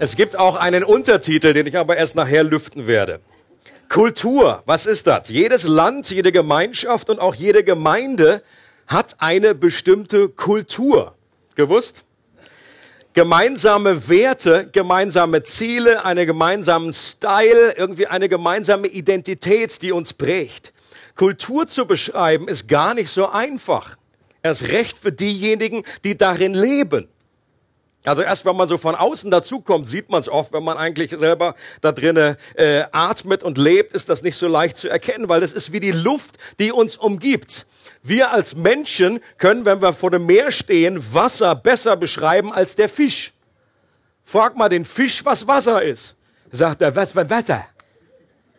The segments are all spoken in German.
Es gibt auch einen Untertitel, den ich aber erst nachher lüften werde. Kultur, was ist das? Jedes Land, jede Gemeinschaft und auch jede Gemeinde hat eine bestimmte Kultur. Gewusst? Gemeinsame Werte, gemeinsame Ziele, einen gemeinsamen Style, irgendwie eine gemeinsame Identität, die uns prägt. Kultur zu beschreiben ist gar nicht so einfach. Erst recht für diejenigen, die darin leben. Also erst wenn man so von außen dazukommt, sieht man es oft. Wenn man eigentlich selber da drinnen äh, atmet und lebt, ist das nicht so leicht zu erkennen, weil das ist wie die Luft, die uns umgibt. Wir als Menschen können, wenn wir vor dem Meer stehen, Wasser besser beschreiben als der Fisch. Frag mal den Fisch, was Wasser ist. Sagt er, was für Wasser?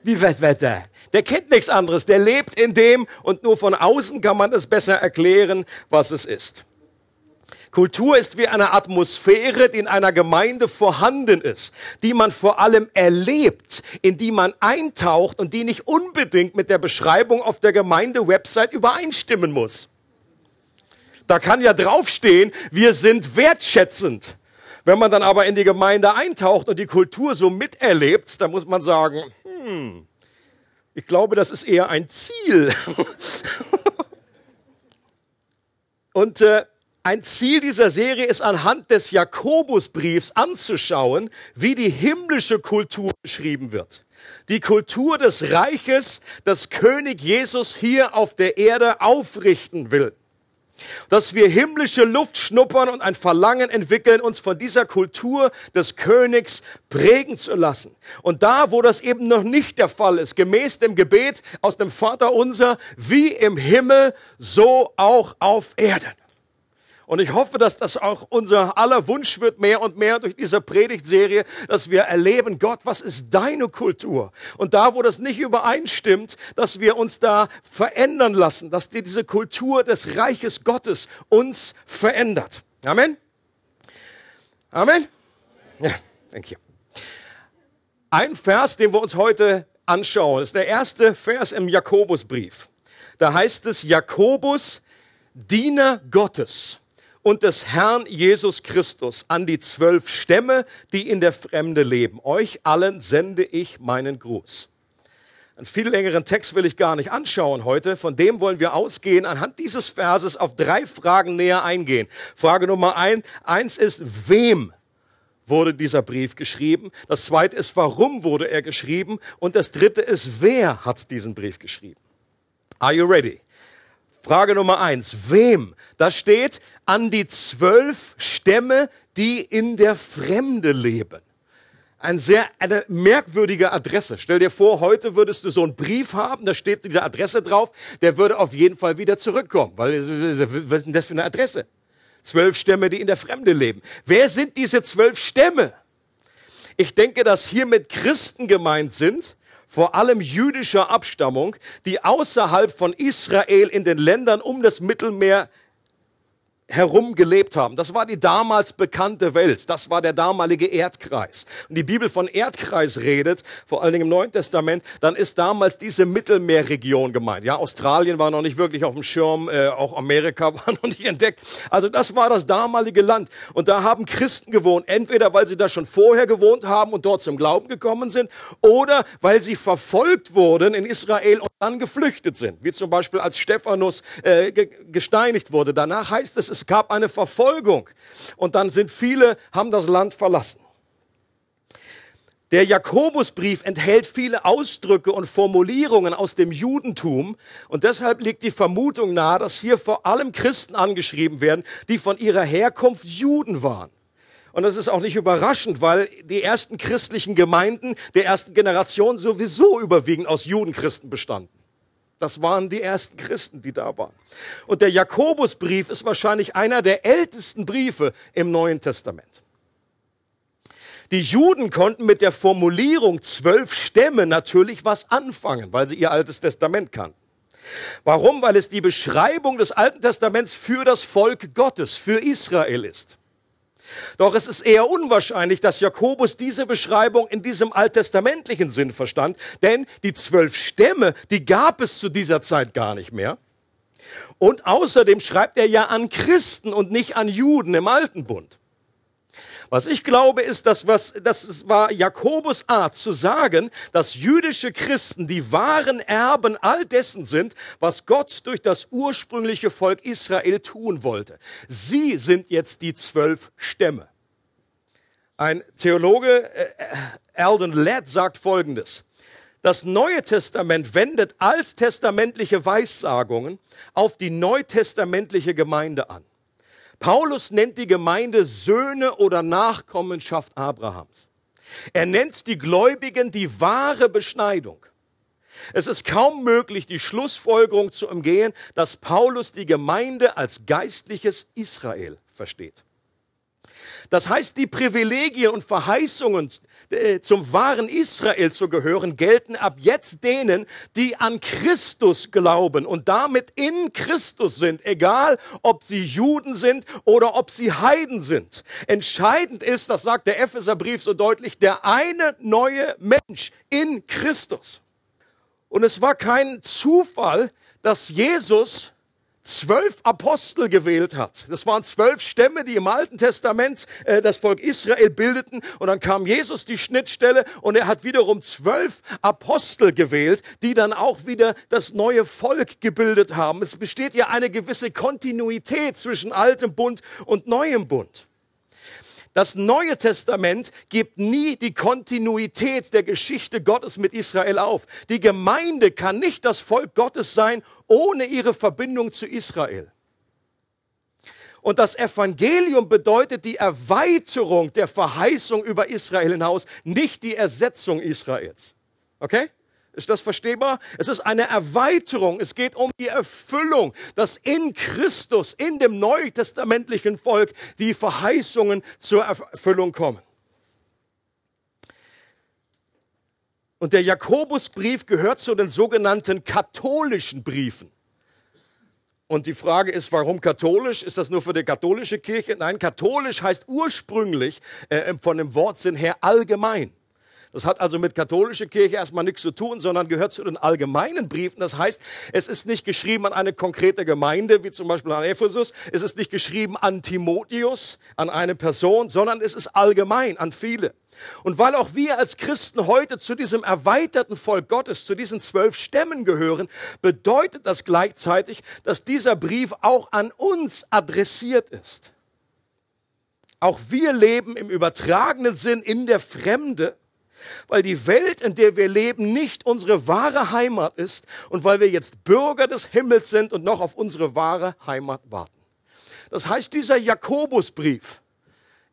Wie was Wetter? Der kennt nichts anderes, der lebt in dem und nur von außen kann man es besser erklären, was es ist. Kultur ist wie eine Atmosphäre, die in einer Gemeinde vorhanden ist, die man vor allem erlebt, in die man eintaucht und die nicht unbedingt mit der Beschreibung auf der Gemeinde-Website übereinstimmen muss. Da kann ja draufstehen, wir sind wertschätzend. Wenn man dann aber in die Gemeinde eintaucht und die Kultur so miterlebt, dann muss man sagen, hm, ich glaube, das ist eher ein Ziel. und äh, ein Ziel dieser Serie ist anhand des Jakobusbriefs anzuschauen, wie die himmlische Kultur beschrieben wird. Die Kultur des Reiches, das König Jesus hier auf der Erde aufrichten will dass wir himmlische Luft schnuppern und ein Verlangen entwickeln, uns von dieser Kultur des Königs prägen zu lassen. Und da, wo das eben noch nicht der Fall ist, gemäß dem Gebet aus dem Vater unser, wie im Himmel, so auch auf Erden. Und ich hoffe, dass das auch unser aller Wunsch wird, mehr und mehr durch diese Predigtserie, dass wir erleben, Gott, was ist deine Kultur? Und da, wo das nicht übereinstimmt, dass wir uns da verändern lassen, dass diese Kultur des Reiches Gottes uns verändert. Amen? Amen? Ja, danke. Ein Vers, den wir uns heute anschauen, ist der erste Vers im Jakobusbrief. Da heißt es, Jakobus, Diener Gottes und des Herrn Jesus Christus an die zwölf Stämme, die in der Fremde leben. Euch allen sende ich meinen Gruß. Einen viel längeren Text will ich gar nicht anschauen heute. Von dem wollen wir ausgehen, anhand dieses Verses auf drei Fragen näher eingehen. Frage Nummer ein, eins ist, wem wurde dieser Brief geschrieben? Das zweite ist, warum wurde er geschrieben? Und das dritte ist, wer hat diesen Brief geschrieben? Are you ready? Frage Nummer eins. Wem? Da steht an die zwölf Stämme, die in der Fremde leben. Ein sehr, eine merkwürdige Adresse. Stell dir vor, heute würdest du so einen Brief haben, da steht diese Adresse drauf, der würde auf jeden Fall wieder zurückkommen. Weil, was ist denn das für eine Adresse? Zwölf Stämme, die in der Fremde leben. Wer sind diese zwölf Stämme? Ich denke, dass hiermit Christen gemeint sind, vor allem jüdischer Abstammung, die außerhalb von Israel in den Ländern um das Mittelmeer herum gelebt haben. Das war die damals bekannte Welt. Das war der damalige Erdkreis. Und die Bibel von Erdkreis redet, vor allen Dingen im Neuen Testament, dann ist damals diese Mittelmeerregion gemeint. Ja, Australien war noch nicht wirklich auf dem Schirm, äh, auch Amerika war noch nicht entdeckt. Also das war das damalige Land. Und da haben Christen gewohnt, entweder weil sie da schon vorher gewohnt haben und dort zum Glauben gekommen sind, oder weil sie verfolgt wurden in Israel und dann geflüchtet sind. Wie zum Beispiel als Stephanus äh, gesteinigt wurde. Danach heißt es, es gab eine Verfolgung und dann sind viele, haben das Land verlassen. Der Jakobusbrief enthält viele Ausdrücke und Formulierungen aus dem Judentum und deshalb liegt die Vermutung nahe, dass hier vor allem Christen angeschrieben werden, die von ihrer Herkunft Juden waren. Und das ist auch nicht überraschend, weil die ersten christlichen Gemeinden der ersten Generation sowieso überwiegend aus Judenchristen bestanden. Das waren die ersten Christen, die da waren. Und der Jakobusbrief ist wahrscheinlich einer der ältesten Briefe im Neuen Testament. Die Juden konnten mit der Formulierung zwölf Stämme natürlich was anfangen, weil sie ihr altes Testament kannten. Warum? Weil es die Beschreibung des Alten Testaments für das Volk Gottes, für Israel ist. Doch es ist eher unwahrscheinlich, dass Jakobus diese Beschreibung in diesem alttestamentlichen Sinn verstand, denn die zwölf Stämme, die gab es zu dieser Zeit gar nicht mehr. Und außerdem schreibt er ja an Christen und nicht an Juden im Alten Bund. Was ich glaube, ist, dass was, das war Jakobus Art zu sagen, dass jüdische Christen die wahren Erben all dessen sind, was Gott durch das ursprüngliche Volk Israel tun wollte. Sie sind jetzt die zwölf Stämme. Ein Theologe, äh, Alden Ladd, sagt Folgendes. Das Neue Testament wendet alttestamentliche Weissagungen auf die neutestamentliche Gemeinde an. Paulus nennt die Gemeinde Söhne oder Nachkommenschaft Abrahams. Er nennt die Gläubigen die wahre Beschneidung. Es ist kaum möglich, die Schlussfolgerung zu umgehen, dass Paulus die Gemeinde als geistliches Israel versteht. Das heißt, die Privilegien und Verheißungen äh, zum wahren Israel zu gehören, gelten ab jetzt denen, die an Christus glauben und damit in Christus sind, egal ob sie Juden sind oder ob sie Heiden sind. Entscheidend ist, das sagt der Epheserbrief so deutlich, der eine neue Mensch in Christus. Und es war kein Zufall, dass Jesus zwölf Apostel gewählt hat. Das waren zwölf Stämme, die im Alten Testament äh, das Volk Israel bildeten. Und dann kam Jesus die Schnittstelle und er hat wiederum zwölf Apostel gewählt, die dann auch wieder das neue Volk gebildet haben. Es besteht ja eine gewisse Kontinuität zwischen altem Bund und neuem Bund. Das Neue Testament gibt nie die Kontinuität der Geschichte Gottes mit Israel auf. Die Gemeinde kann nicht das Volk Gottes sein ohne ihre Verbindung zu Israel. Und das Evangelium bedeutet die Erweiterung der Verheißung über Israel hinaus, nicht die Ersetzung Israels. Okay? Ist das verstehbar? Es ist eine Erweiterung. Es geht um die Erfüllung, dass in Christus, in dem neutestamentlichen Volk, die Verheißungen zur Erfüllung kommen. Und der Jakobusbrief gehört zu den sogenannten katholischen Briefen. Und die Frage ist, warum katholisch? Ist das nur für die katholische Kirche? Nein, katholisch heißt ursprünglich äh, von dem Wortsinn her allgemein. Das hat also mit katholischer Kirche erstmal nichts zu tun, sondern gehört zu den allgemeinen Briefen. Das heißt, es ist nicht geschrieben an eine konkrete Gemeinde, wie zum Beispiel an Ephesus. Es ist nicht geschrieben an Timotheus, an eine Person, sondern es ist allgemein an viele. Und weil auch wir als Christen heute zu diesem erweiterten Volk Gottes, zu diesen zwölf Stämmen gehören, bedeutet das gleichzeitig, dass dieser Brief auch an uns adressiert ist. Auch wir leben im übertragenen Sinn in der Fremde weil die Welt, in der wir leben, nicht unsere wahre Heimat ist und weil wir jetzt Bürger des Himmels sind und noch auf unsere wahre Heimat warten. Das heißt, dieser Jakobusbrief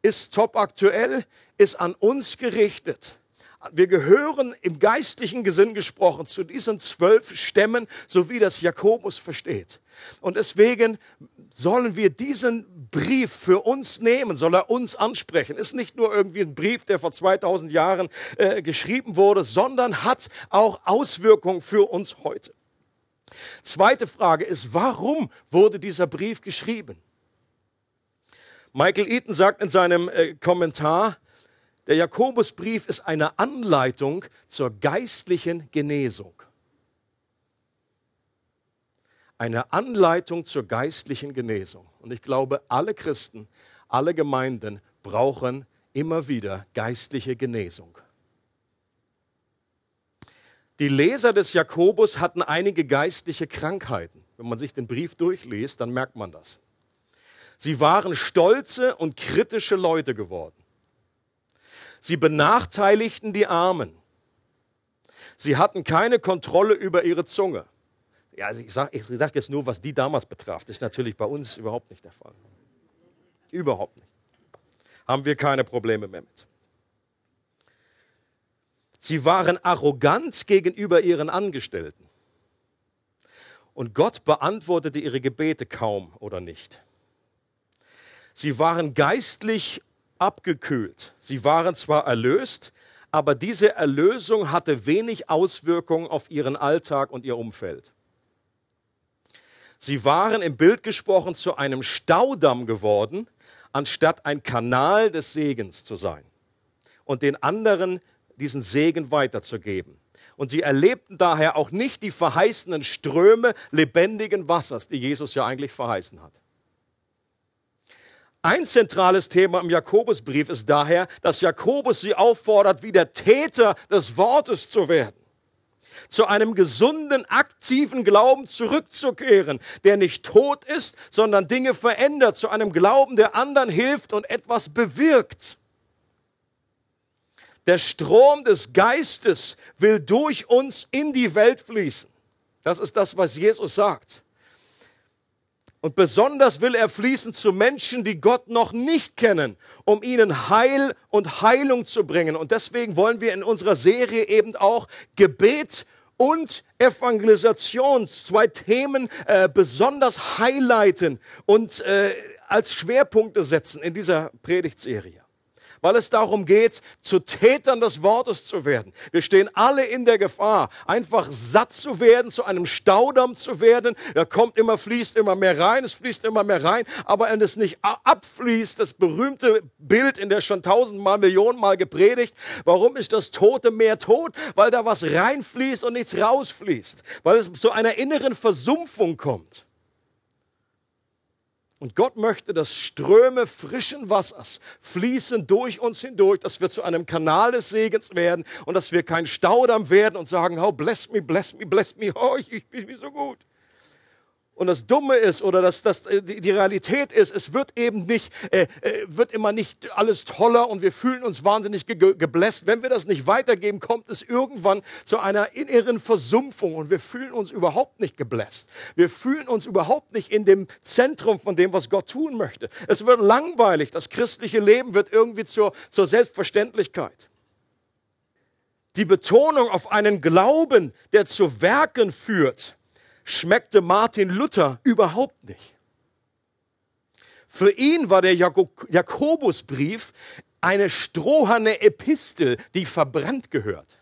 ist top aktuell, ist an uns gerichtet. Wir gehören im geistlichen Gesinn gesprochen zu diesen zwölf Stämmen, so wie das Jakobus versteht. Und deswegen sollen wir diesen Brief für uns nehmen, soll er uns ansprechen. Ist nicht nur irgendwie ein Brief, der vor 2000 Jahren äh, geschrieben wurde, sondern hat auch Auswirkungen für uns heute. Zweite Frage ist, warum wurde dieser Brief geschrieben? Michael Eaton sagt in seinem äh, Kommentar, der Jakobusbrief ist eine Anleitung zur geistlichen Genesung eine Anleitung zur geistlichen Genesung. Und ich glaube, alle Christen, alle Gemeinden brauchen immer wieder geistliche Genesung. Die Leser des Jakobus hatten einige geistliche Krankheiten. Wenn man sich den Brief durchliest, dann merkt man das. Sie waren stolze und kritische Leute geworden. Sie benachteiligten die Armen. Sie hatten keine Kontrolle über ihre Zunge. Ja, also ich sage sag jetzt nur, was die damals betraf. Das ist natürlich bei uns überhaupt nicht der Fall. Überhaupt nicht. Haben wir keine Probleme mehr mit. Sie waren arrogant gegenüber ihren Angestellten. Und Gott beantwortete ihre Gebete kaum oder nicht. Sie waren geistlich abgekühlt. Sie waren zwar erlöst, aber diese Erlösung hatte wenig Auswirkungen auf ihren Alltag und ihr Umfeld. Sie waren im Bild gesprochen zu einem Staudamm geworden, anstatt ein Kanal des Segens zu sein und den anderen diesen Segen weiterzugeben. Und sie erlebten daher auch nicht die verheißenen Ströme lebendigen Wassers, die Jesus ja eigentlich verheißen hat. Ein zentrales Thema im Jakobusbrief ist daher, dass Jakobus sie auffordert, wieder Täter des Wortes zu werden. Zu einem gesunden, aktiven Glauben zurückzukehren, der nicht tot ist, sondern Dinge verändert. Zu einem Glauben, der anderen hilft und etwas bewirkt. Der Strom des Geistes will durch uns in die Welt fließen. Das ist das, was Jesus sagt. Und besonders will er fließen zu Menschen, die Gott noch nicht kennen, um ihnen Heil und Heilung zu bringen. Und deswegen wollen wir in unserer Serie eben auch Gebet und Evangelisation, zwei Themen äh, besonders highlighten und äh, als Schwerpunkte setzen in dieser Predigtserie weil es darum geht, zu Tätern des Wortes zu werden. Wir stehen alle in der Gefahr, einfach satt zu werden, zu einem Staudamm zu werden. Er kommt immer, fließt immer mehr rein, es fließt immer mehr rein, aber wenn es nicht abfließt, das berühmte Bild in der schon tausendmal, Millionenmal gepredigt, warum ist das Tote Meer tot? Weil da was reinfließt und nichts rausfließt, weil es zu einer inneren Versumpfung kommt. Und Gott möchte, dass Ströme frischen Wassers fließen durch uns hindurch, dass wir zu einem Kanal des Segens werden und dass wir kein Staudamm werden und sagen, oh, bless me, bless me, bless me, oh, ich, ich bin so gut. Und das Dumme ist oder das, das, äh, die Realität ist, es wird eben nicht, äh, äh, wird immer nicht alles toller und wir fühlen uns wahnsinnig ge gebläst. Wenn wir das nicht weitergeben, kommt es irgendwann zu einer inneren Versumpfung und wir fühlen uns überhaupt nicht gebläst. Wir fühlen uns überhaupt nicht in dem Zentrum von dem, was Gott tun möchte. Es wird langweilig. Das christliche Leben wird irgendwie zur, zur Selbstverständlichkeit. Die Betonung auf einen Glauben, der zu Werken führt, schmeckte Martin Luther überhaupt nicht. Für ihn war der Jakobusbrief eine stroherne Epistel, die verbrannt gehört.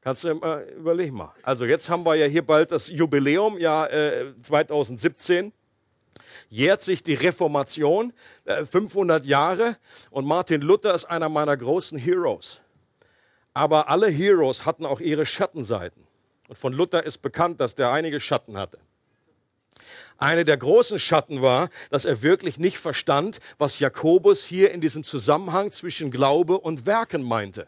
Kannst du mal überlegen mal. Also jetzt haben wir ja hier bald das Jubiläum, Jahr äh, 2017. Jährt sich die Reformation, äh, 500 Jahre. Und Martin Luther ist einer meiner großen Heroes. Aber alle Heroes hatten auch ihre Schattenseiten. Und von Luther ist bekannt, dass der einige Schatten hatte. Eine der großen Schatten war, dass er wirklich nicht verstand, was Jakobus hier in diesem Zusammenhang zwischen Glaube und Werken meinte.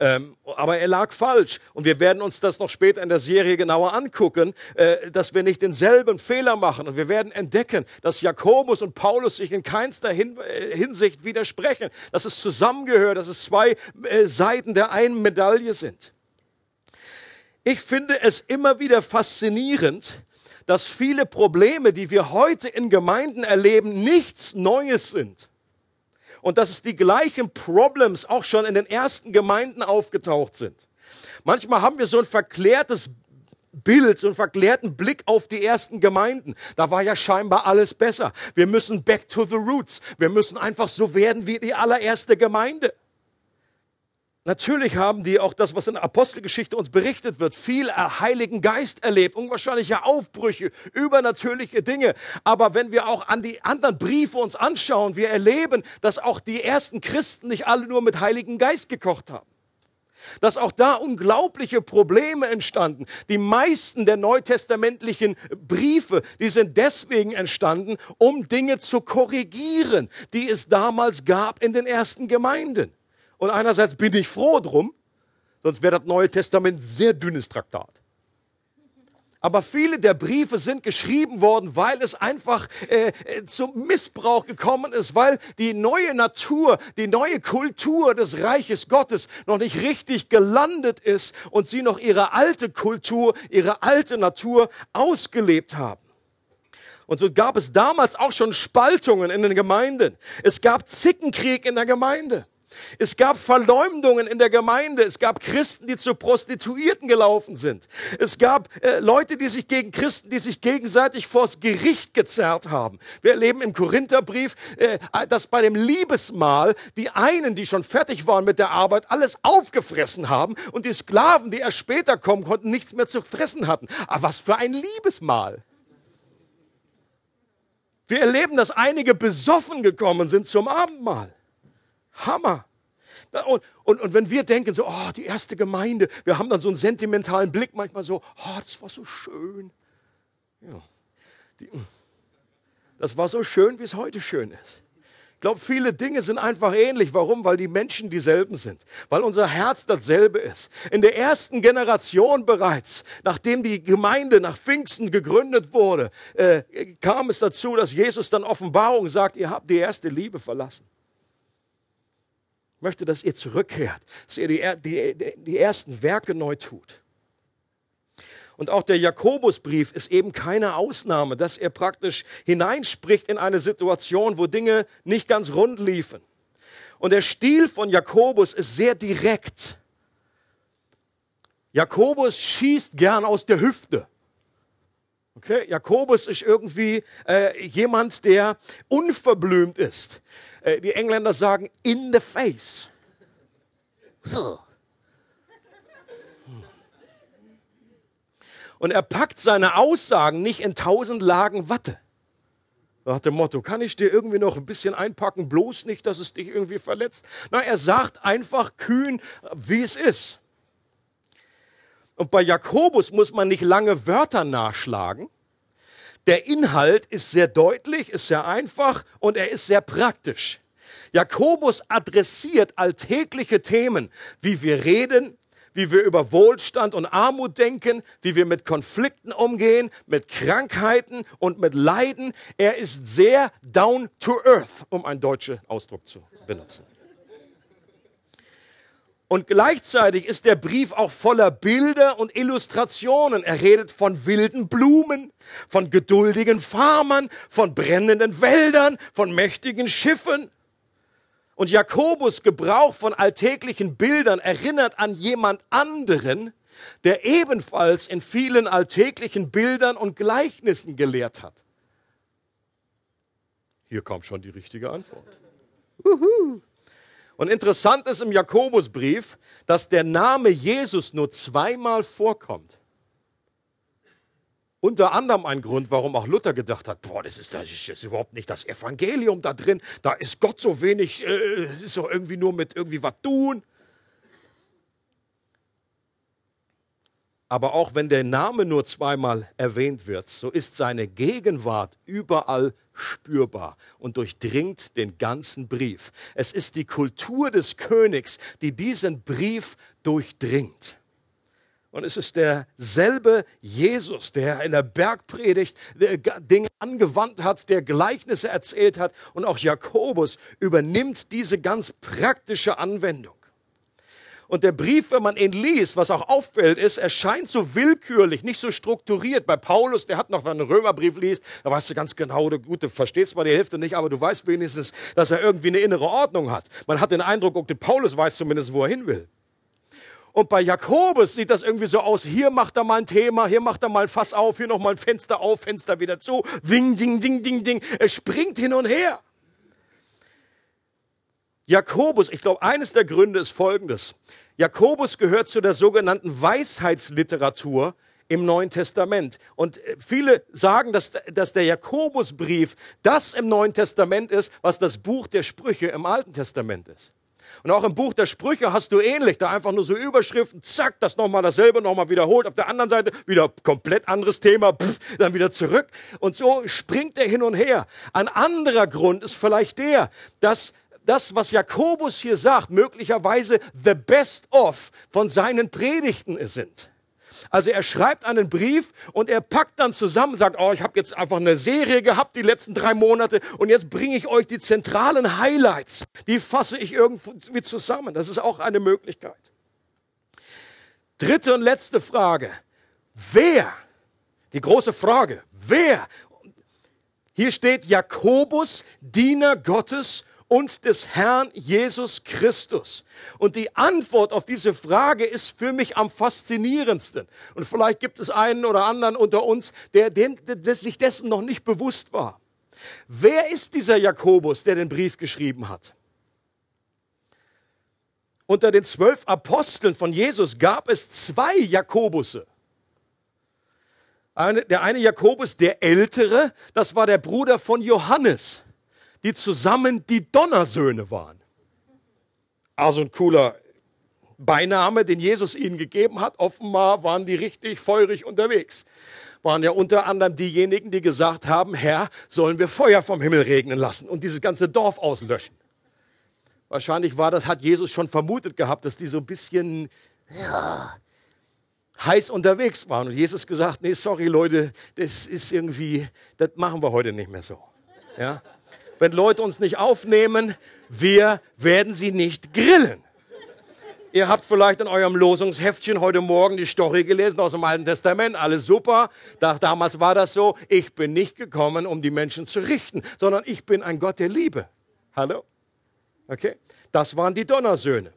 Ähm, aber er lag falsch. Und wir werden uns das noch später in der Serie genauer angucken, äh, dass wir nicht denselben Fehler machen. Und wir werden entdecken, dass Jakobus und Paulus sich in keinster Hin äh, Hinsicht widersprechen, dass es zusammengehört, dass es zwei äh, Seiten der einen Medaille sind. Ich finde es immer wieder faszinierend, dass viele Probleme, die wir heute in Gemeinden erleben, nichts Neues sind. Und dass es die gleichen Problems auch schon in den ersten Gemeinden aufgetaucht sind. Manchmal haben wir so ein verklärtes Bild, so einen verklärten Blick auf die ersten Gemeinden. Da war ja scheinbar alles besser. Wir müssen back to the roots. Wir müssen einfach so werden wie die allererste Gemeinde. Natürlich haben die auch das, was in der Apostelgeschichte uns berichtet wird, viel Heiligen Geist erlebt, unwahrscheinliche Aufbrüche, übernatürliche Dinge. Aber wenn wir auch an die anderen Briefe uns anschauen, wir erleben, dass auch die ersten Christen nicht alle nur mit Heiligen Geist gekocht haben. Dass auch da unglaubliche Probleme entstanden. Die meisten der neutestamentlichen Briefe, die sind deswegen entstanden, um Dinge zu korrigieren, die es damals gab in den ersten Gemeinden. Und einerseits bin ich froh drum, sonst wäre das Neue Testament sehr dünnes Traktat. Aber viele der Briefe sind geschrieben worden, weil es einfach äh, äh, zum Missbrauch gekommen ist, weil die neue Natur, die neue Kultur des Reiches Gottes noch nicht richtig gelandet ist und sie noch ihre alte Kultur, ihre alte Natur ausgelebt haben. Und so gab es damals auch schon Spaltungen in den Gemeinden. Es gab Zickenkrieg in der Gemeinde. Es gab Verleumdungen in der Gemeinde. Es gab Christen, die zu Prostituierten gelaufen sind. Es gab äh, Leute, die sich gegen Christen, die sich gegenseitig vors Gericht gezerrt haben. Wir erleben im Korintherbrief, äh, dass bei dem Liebesmahl die einen, die schon fertig waren mit der Arbeit, alles aufgefressen haben und die Sklaven, die erst später kommen konnten, nichts mehr zu fressen hatten. Aber was für ein Liebesmahl. Wir erleben, dass einige besoffen gekommen sind zum Abendmahl. Hammer. Und, und, und wenn wir denken, so, oh, die erste Gemeinde, wir haben dann so einen sentimentalen Blick manchmal so, oh, das war so schön. Ja, die, das war so schön, wie es heute schön ist. Ich glaube, viele Dinge sind einfach ähnlich. Warum? Weil die Menschen dieselben sind. Weil unser Herz dasselbe ist. In der ersten Generation bereits, nachdem die Gemeinde nach Pfingsten gegründet wurde, äh, kam es dazu, dass Jesus dann Offenbarung sagt, ihr habt die erste Liebe verlassen möchte, dass ihr zurückkehrt, dass ihr die, die, die ersten Werke neu tut. Und auch der Jakobusbrief ist eben keine Ausnahme, dass er praktisch hineinspricht in eine Situation, wo Dinge nicht ganz rund liefen. Und der Stil von Jakobus ist sehr direkt. Jakobus schießt gern aus der Hüfte. Okay? Jakobus ist irgendwie äh, jemand, der unverblümt ist. Äh, die Engländer sagen in the face. Und er packt seine Aussagen nicht in tausend Lagen Watte. Nach dem Motto, kann ich dir irgendwie noch ein bisschen einpacken, bloß nicht, dass es dich irgendwie verletzt. Nein, er sagt einfach kühn, wie es ist. Und bei Jakobus muss man nicht lange Wörter nachschlagen. Der Inhalt ist sehr deutlich, ist sehr einfach und er ist sehr praktisch. Jakobus adressiert alltägliche Themen, wie wir reden, wie wir über Wohlstand und Armut denken, wie wir mit Konflikten umgehen, mit Krankheiten und mit Leiden. Er ist sehr down to earth, um einen deutschen Ausdruck zu benutzen. Und gleichzeitig ist der Brief auch voller Bilder und Illustrationen. Er redet von wilden Blumen, von geduldigen Farmern, von brennenden Wäldern, von mächtigen Schiffen. Und Jakobus Gebrauch von alltäglichen Bildern erinnert an jemand anderen, der ebenfalls in vielen alltäglichen Bildern und Gleichnissen gelehrt hat. Hier kommt schon die richtige Antwort. Uhu. Und interessant ist im Jakobusbrief, dass der Name Jesus nur zweimal vorkommt. Unter anderem ein Grund, warum auch Luther gedacht hat, boah, das ist, das ist überhaupt nicht das Evangelium da drin, da ist Gott so wenig, äh, es ist doch irgendwie nur mit irgendwie was tun. Aber auch wenn der Name nur zweimal erwähnt wird, so ist seine Gegenwart überall spürbar und durchdringt den ganzen Brief. Es ist die Kultur des Königs, die diesen Brief durchdringt. Und es ist derselbe Jesus, der in der Bergpredigt Dinge angewandt hat, der Gleichnisse erzählt hat. Und auch Jakobus übernimmt diese ganz praktische Anwendung. Und der Brief, wenn man ihn liest, was auch auffällt, ist, er scheint so willkürlich, nicht so strukturiert. Bei Paulus, der hat noch, wenn einen Römerbrief liest, da weißt du ganz genau, du, gut, du verstehst zwar die Hälfte nicht, aber du weißt wenigstens, dass er irgendwie eine innere Ordnung hat. Man hat den Eindruck, okay, Paulus weiß zumindest, wo er hin will. Und bei Jakobus sieht das irgendwie so aus, hier macht er mal ein Thema, hier macht er mal ein Fass auf, hier nochmal ein Fenster auf, Fenster wieder zu, ding, ding, ding, ding, ding. Er springt hin und her. Jakobus, ich glaube, eines der Gründe ist folgendes. Jakobus gehört zu der sogenannten Weisheitsliteratur im Neuen Testament. Und äh, viele sagen, dass, dass der Jakobusbrief das im Neuen Testament ist, was das Buch der Sprüche im Alten Testament ist. Und auch im Buch der Sprüche hast du ähnlich, da einfach nur so Überschriften, zack, das nochmal dasselbe, nochmal wiederholt. Auf der anderen Seite wieder komplett anderes Thema, pff, dann wieder zurück. Und so springt er hin und her. Ein anderer Grund ist vielleicht der, dass das, was Jakobus hier sagt, möglicherweise the best of von seinen Predigten sind. Also er schreibt einen Brief und er packt dann zusammen, sagt, oh, ich habe jetzt einfach eine Serie gehabt die letzten drei Monate und jetzt bringe ich euch die zentralen Highlights. Die fasse ich irgendwie zusammen. Das ist auch eine Möglichkeit. Dritte und letzte Frage. Wer? Die große Frage. Wer? Hier steht Jakobus, Diener Gottes und des Herrn Jesus Christus? Und die Antwort auf diese Frage ist für mich am faszinierendsten. Und vielleicht gibt es einen oder anderen unter uns, der, der, der sich dessen noch nicht bewusst war. Wer ist dieser Jakobus, der den Brief geschrieben hat? Unter den zwölf Aposteln von Jesus gab es zwei Jakobusse. Der eine Jakobus, der Ältere, das war der Bruder von Johannes, die zusammen die Donnersöhne waren. Also ein cooler Beiname, den Jesus ihnen gegeben hat. Offenbar waren die richtig feurig unterwegs. Waren ja unter anderem diejenigen, die gesagt haben, Herr, sollen wir Feuer vom Himmel regnen lassen und dieses ganze Dorf auslöschen. Wahrscheinlich war das, hat Jesus schon vermutet gehabt, dass die so ein bisschen ja, heiß unterwegs waren. Und Jesus gesagt, nee, sorry Leute, das ist irgendwie, das machen wir heute nicht mehr so. Ja? Wenn Leute uns nicht aufnehmen, wir werden sie nicht grillen. Ihr habt vielleicht in eurem Losungsheftchen heute Morgen die Story gelesen aus dem Alten Testament. Alles super. damals war das so. Ich bin nicht gekommen, um die Menschen zu richten, sondern ich bin ein Gott der Liebe. Hallo? Okay? Das waren die Donnersöhne.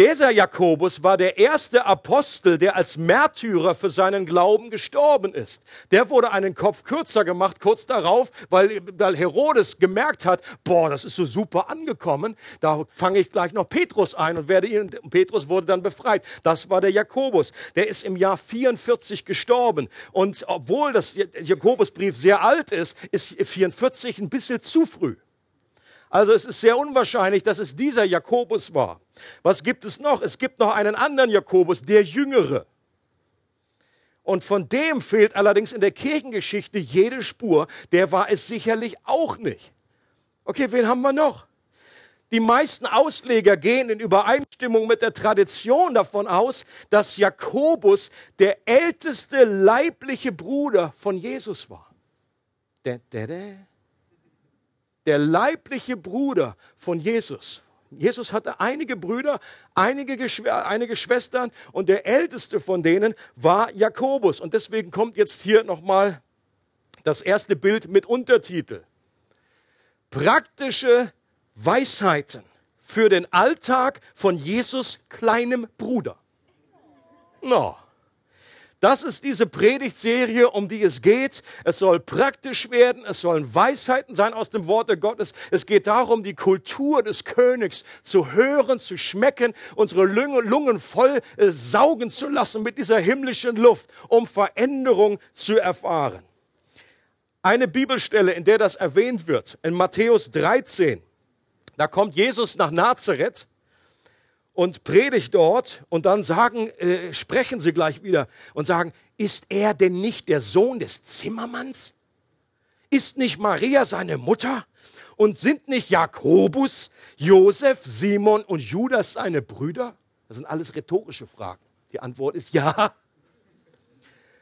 Dieser Jakobus war der erste Apostel, der als Märtyrer für seinen Glauben gestorben ist. Der wurde einen Kopf kürzer gemacht, kurz darauf, weil, weil Herodes gemerkt hat, boah, das ist so super angekommen, da fange ich gleich noch Petrus ein und werde ihn, Petrus wurde dann befreit. Das war der Jakobus. Der ist im Jahr 44 gestorben. Und obwohl das Jakobusbrief sehr alt ist, ist 44 ein bisschen zu früh. Also es ist sehr unwahrscheinlich, dass es dieser Jakobus war. Was gibt es noch? Es gibt noch einen anderen Jakobus, der Jüngere. Und von dem fehlt allerdings in der Kirchengeschichte jede Spur. Der war es sicherlich auch nicht. Okay, wen haben wir noch? Die meisten Ausleger gehen in Übereinstimmung mit der Tradition davon aus, dass Jakobus der älteste leibliche Bruder von Jesus war. Da, da, da der leibliche Bruder von Jesus. Jesus hatte einige Brüder, einige, Geschw einige Schwestern und der älteste von denen war Jakobus. Und deswegen kommt jetzt hier nochmal das erste Bild mit Untertitel. Praktische Weisheiten für den Alltag von Jesus kleinem Bruder. No. Das ist diese Predigtserie, um die es geht. Es soll praktisch werden, es sollen Weisheiten sein aus dem Wort Gottes. Es geht darum, die Kultur des Königs zu hören, zu schmecken, unsere Lungen voll äh, saugen zu lassen mit dieser himmlischen Luft, um Veränderung zu erfahren. Eine Bibelstelle, in der das erwähnt wird, in Matthäus 13, da kommt Jesus nach Nazareth und predigt dort und dann sagen, äh, sprechen sie gleich wieder und sagen, ist er denn nicht der Sohn des Zimmermanns? Ist nicht Maria seine Mutter? Und sind nicht Jakobus, Josef, Simon und Judas seine Brüder? Das sind alles rhetorische Fragen. Die Antwort ist ja.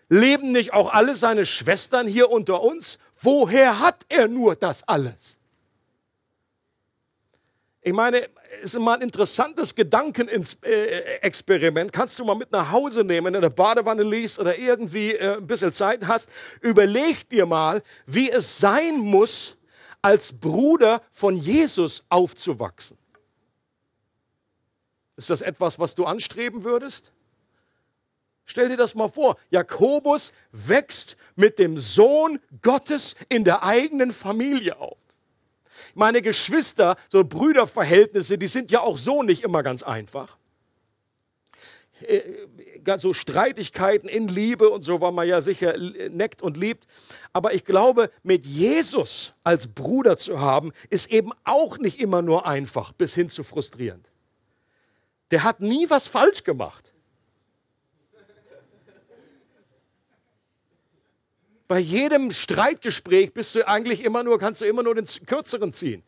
Leben nicht auch alle seine Schwestern hier unter uns? Woher hat er nur das alles? Ich meine, es ist mal ein interessantes Gedankenexperiment. Kannst du mal mit nach Hause nehmen, in der Badewanne liest oder irgendwie äh, ein bisschen Zeit hast. Überleg dir mal, wie es sein muss, als Bruder von Jesus aufzuwachsen. Ist das etwas, was du anstreben würdest? Stell dir das mal vor. Jakobus wächst mit dem Sohn Gottes in der eigenen Familie auf. Meine Geschwister, so Brüderverhältnisse, die sind ja auch so nicht immer ganz einfach. Äh, so Streitigkeiten in Liebe und so, weil man ja sicher neckt und liebt. Aber ich glaube, mit Jesus als Bruder zu haben, ist eben auch nicht immer nur einfach, bis hin zu frustrierend. Der hat nie was falsch gemacht. Bei jedem Streitgespräch bist du eigentlich immer nur, kannst du immer nur den kürzeren ziehen.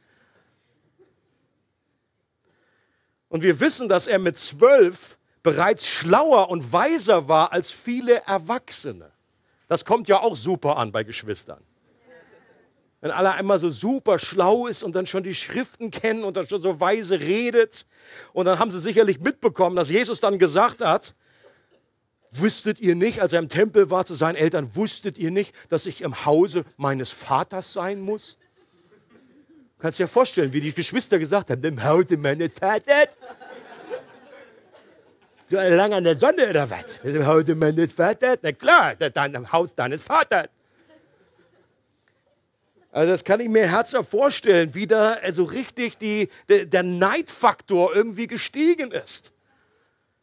Und wir wissen, dass er mit zwölf bereits schlauer und weiser war als viele Erwachsene. Das kommt ja auch super an bei Geschwistern. Wenn aller einmal so super schlau ist und dann schon die Schriften kennen und dann schon so weise redet. Und dann haben sie sicherlich mitbekommen, dass Jesus dann gesagt hat, Wusstet ihr nicht, als er im Tempel war zu seinen Eltern, wusstet ihr nicht, dass ich im Hause meines Vaters sein muss? Kannst dir vorstellen, wie die Geschwister gesagt haben, dem Hause meines Vaters. So lange an der Sonne oder was? Im Hause meines Vaters? Na klar, dann im Haus deines Vaters. Also das kann ich mir herzlich vorstellen, wie da also richtig die, der Neidfaktor irgendwie gestiegen ist.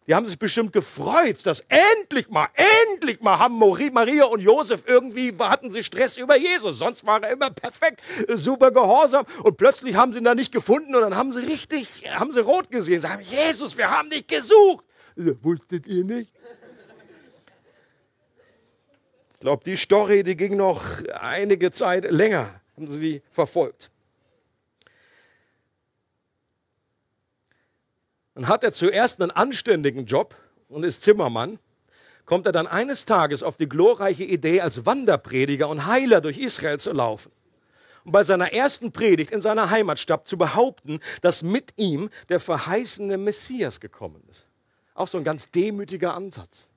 Die haben sich bestimmt gefreut, dass endlich mal, endlich mal haben Maria und Josef irgendwie, hatten sie Stress über Jesus. Sonst war er immer perfekt, super gehorsam. Und plötzlich haben sie ihn da nicht gefunden und dann haben sie richtig, haben sie rot gesehen. Sagen, Jesus, wir haben dich gesucht. Wusstet ihr nicht? Ich glaube, die Story, die ging noch einige Zeit länger, haben sie verfolgt. Dann hat er zuerst einen anständigen Job und ist Zimmermann. Kommt er dann eines Tages auf die glorreiche Idee, als Wanderprediger und Heiler durch Israel zu laufen. Und bei seiner ersten Predigt in seiner Heimatstadt zu behaupten, dass mit ihm der verheißene Messias gekommen ist. Auch so ein ganz demütiger Ansatz.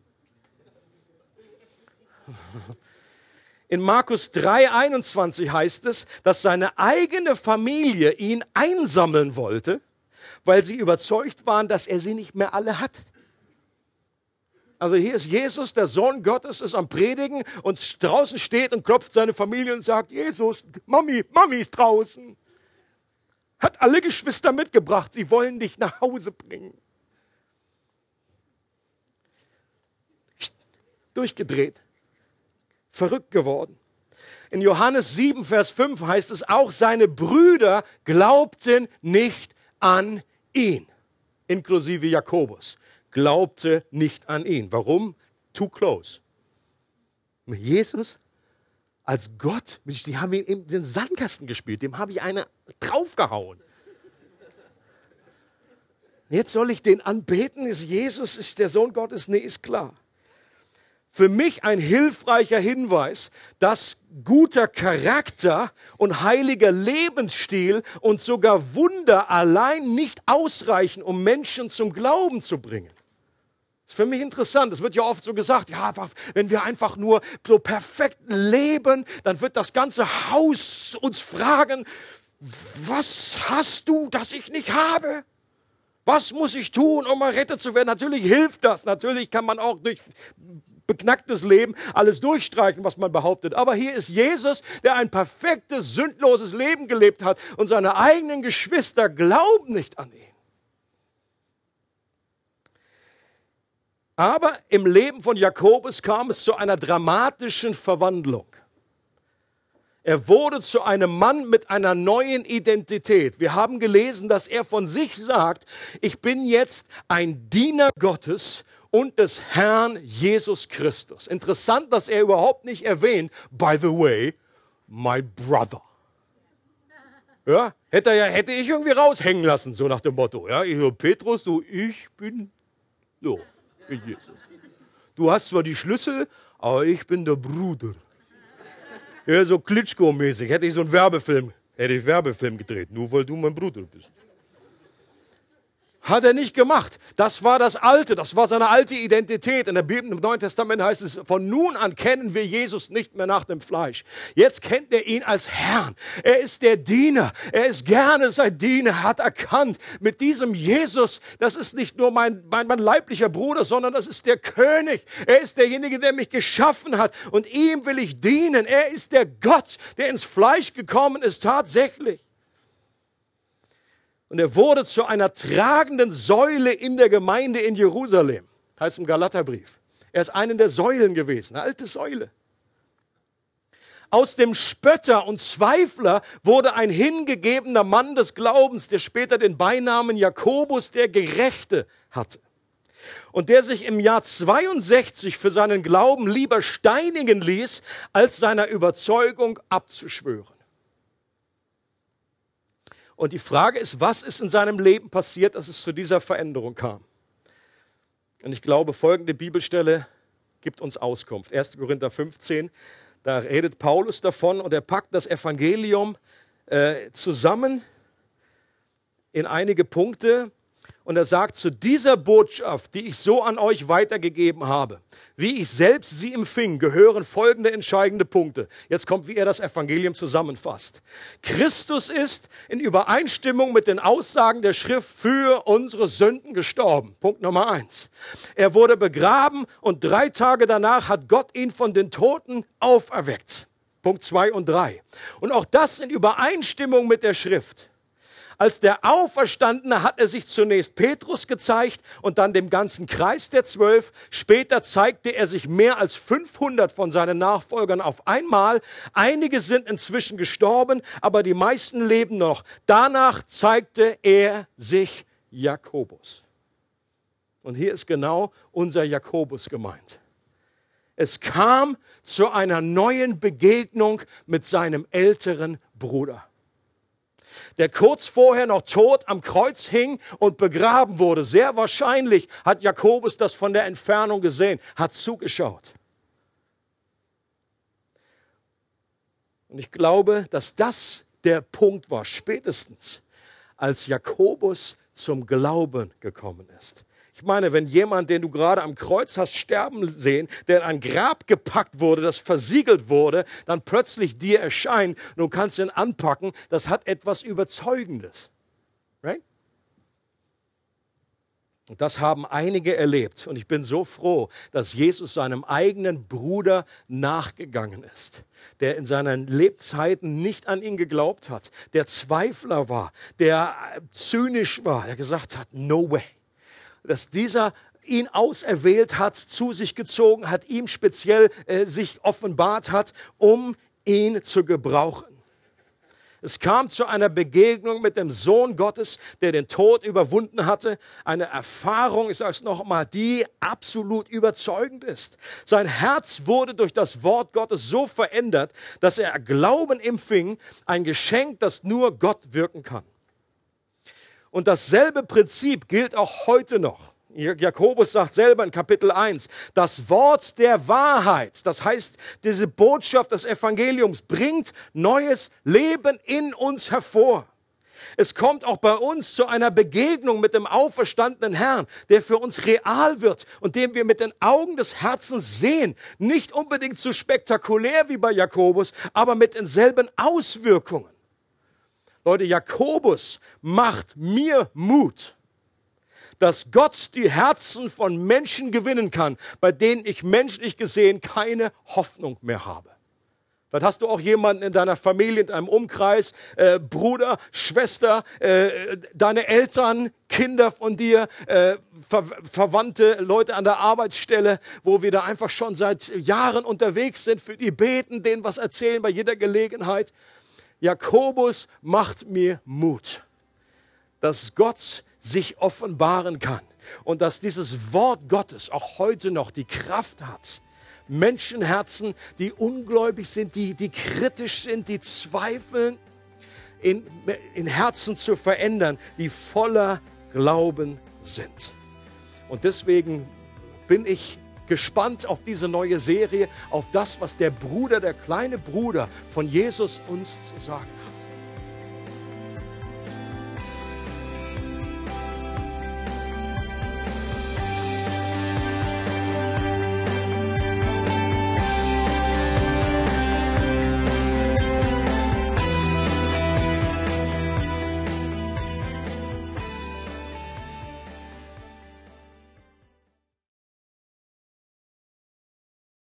In Markus 3:21 heißt es, dass seine eigene Familie ihn einsammeln wollte, weil sie überzeugt waren, dass er sie nicht mehr alle hat. Also hier ist Jesus, der Sohn Gottes, ist am Predigen und draußen steht und klopft seine Familie und sagt, Jesus, Mami, Mami ist draußen. Hat alle Geschwister mitgebracht, sie wollen dich nach Hause bringen. durchgedreht, verrückt geworden. In Johannes 7, Vers 5 heißt es auch, seine Brüder glaubten nicht an ihn, inklusive Jakobus, glaubte nicht an ihn. Warum? Too close. Jesus als Gott, die haben ihm den Sandkasten gespielt, dem habe ich eine draufgehauen. Jetzt soll ich den anbeten? Ist Jesus, ist der Sohn Gottes? Nee, ist klar für mich ein hilfreicher Hinweis, dass guter Charakter und heiliger Lebensstil und sogar Wunder allein nicht ausreichen, um Menschen zum Glauben zu bringen. Das ist für mich interessant. Es wird ja oft so gesagt, ja, wenn wir einfach nur so perfekt leben, dann wird das ganze Haus uns fragen, was hast du, das ich nicht habe? Was muss ich tun, um errettet zu werden? Natürlich hilft das. Natürlich kann man auch durch beknacktes Leben alles durchstreichen, was man behauptet. Aber hier ist Jesus, der ein perfektes, sündloses Leben gelebt hat und seine eigenen Geschwister glauben nicht an ihn. Aber im Leben von Jakobus kam es zu einer dramatischen Verwandlung. Er wurde zu einem Mann mit einer neuen Identität. Wir haben gelesen, dass er von sich sagt, ich bin jetzt ein Diener Gottes und des Herrn Jesus Christus. Interessant, dass er überhaupt nicht erwähnt, by the way, my brother. Ja, hätte, ja, hätte ich irgendwie raushängen lassen, so nach dem Motto. Ja, ich höre Petrus, so, ich bin, so, bin Jesus. Du hast zwar die Schlüssel, aber ich bin der Bruder. Ja, so Klitschko-mäßig. Hätte ich so einen Werbefilm, hätte ich Werbefilm gedreht, nur weil du mein Bruder bist. Hat er nicht gemacht. Das war das Alte, das war seine alte Identität. In der Bibel im Neuen Testament heißt es, von nun an kennen wir Jesus nicht mehr nach dem Fleisch. Jetzt kennt er ihn als Herrn. Er ist der Diener. Er ist gerne sein Diener, hat erkannt, mit diesem Jesus, das ist nicht nur mein, mein, mein leiblicher Bruder, sondern das ist der König. Er ist derjenige, der mich geschaffen hat und ihm will ich dienen. Er ist der Gott, der ins Fleisch gekommen ist, tatsächlich. Und er wurde zu einer tragenden Säule in der Gemeinde in Jerusalem. Heißt im Galaterbrief. Er ist eine der Säulen gewesen, eine alte Säule. Aus dem Spötter und Zweifler wurde ein hingegebener Mann des Glaubens, der später den Beinamen Jakobus der Gerechte hatte. Und der sich im Jahr 62 für seinen Glauben lieber steinigen ließ, als seiner Überzeugung abzuschwören. Und die Frage ist, was ist in seinem Leben passiert, dass es zu dieser Veränderung kam? Und ich glaube, folgende Bibelstelle gibt uns Auskunft. 1. Korinther 15, da redet Paulus davon und er packt das Evangelium äh, zusammen in einige Punkte Und er sagt, zu dieser Botschaft, die ich so an euch weitergegeben habe, wie ich selbst sie empfing, gehören folgende entscheidende Punkte. Jetzt kommt, wie er das Evangelium zusammenfasst. Christus ist in Übereinstimmung mit den Aussagen der Schrift für unsere Sünden gestorben. Punkt Nummer eins. Er wurde begraben und drei Tage danach hat Gott ihn von den Toten auferweckt. Punkt zwei und drei. Und auch das in Übereinstimmung mit der Schrift. Als der Auferstandene hat er sich zunächst Petrus gezeigt und dann dem ganzen Kreis der Zwölf. Später zeigte er sich mehr als 500 von seinen Nachfolgern auf einmal. Einige sind inzwischen gestorben, aber die meisten leben noch. Danach zeigte er sich Jakobus. Und hier ist genau unser Jakobus gemeint. Es kam zu einer neuen Begegnung mit seinem älteren Bruder der kurz vorher noch tot am Kreuz hing und begraben wurde. Sehr wahrscheinlich hat Jakobus das von der Entfernung gesehen, hat zugeschaut. Und ich glaube, dass das der Punkt war, spätestens als Jakobus zum Glauben gekommen ist. Ich meine, wenn jemand, den du gerade am Kreuz hast sterben sehen, der in ein Grab gepackt wurde, das versiegelt wurde, dann plötzlich dir erscheint und du kannst ihn anpacken, das hat etwas Überzeugendes. Right? Und das haben einige erlebt. Und ich bin so froh, dass Jesus seinem eigenen Bruder nachgegangen ist, der in seinen Lebzeiten nicht an ihn geglaubt hat, der Zweifler war, der zynisch war, der gesagt hat, no way dass dieser ihn auserwählt hat, zu sich gezogen hat, ihm speziell äh, sich offenbart hat, um ihn zu gebrauchen. Es kam zu einer Begegnung mit dem Sohn Gottes, der den Tod überwunden hatte. Eine Erfahrung, ich sage es nochmal, die absolut überzeugend ist. Sein Herz wurde durch das Wort Gottes so verändert, dass er Glauben empfing, ein Geschenk, das nur Gott wirken kann. Und dasselbe Prinzip gilt auch heute noch. Jakobus sagt selber in Kapitel 1, das Wort der Wahrheit, das heißt, diese Botschaft des Evangeliums bringt neues Leben in uns hervor. Es kommt auch bei uns zu einer Begegnung mit dem auferstandenen Herrn, der für uns real wird und den wir mit den Augen des Herzens sehen. Nicht unbedingt so spektakulär wie bei Jakobus, aber mit denselben Auswirkungen. Leute, Jakobus macht mir Mut, dass Gott die Herzen von Menschen gewinnen kann, bei denen ich menschlich gesehen keine Hoffnung mehr habe. Vielleicht hast du auch jemanden in deiner Familie, in deinem Umkreis, äh, Bruder, Schwester, äh, deine Eltern, Kinder von dir, äh, Ver Verwandte, Leute an der Arbeitsstelle, wo wir da einfach schon seit Jahren unterwegs sind, für die beten, denen was erzählen bei jeder Gelegenheit. Jakobus macht mir Mut, dass Gott sich offenbaren kann und dass dieses Wort Gottes auch heute noch die Kraft hat, Menschenherzen, die ungläubig sind, die, die kritisch sind, die zweifeln, in, in Herzen zu verändern, die voller Glauben sind. Und deswegen bin ich gespannt auf diese neue Serie, auf das, was der Bruder, der kleine Bruder von Jesus uns zu sagen hat.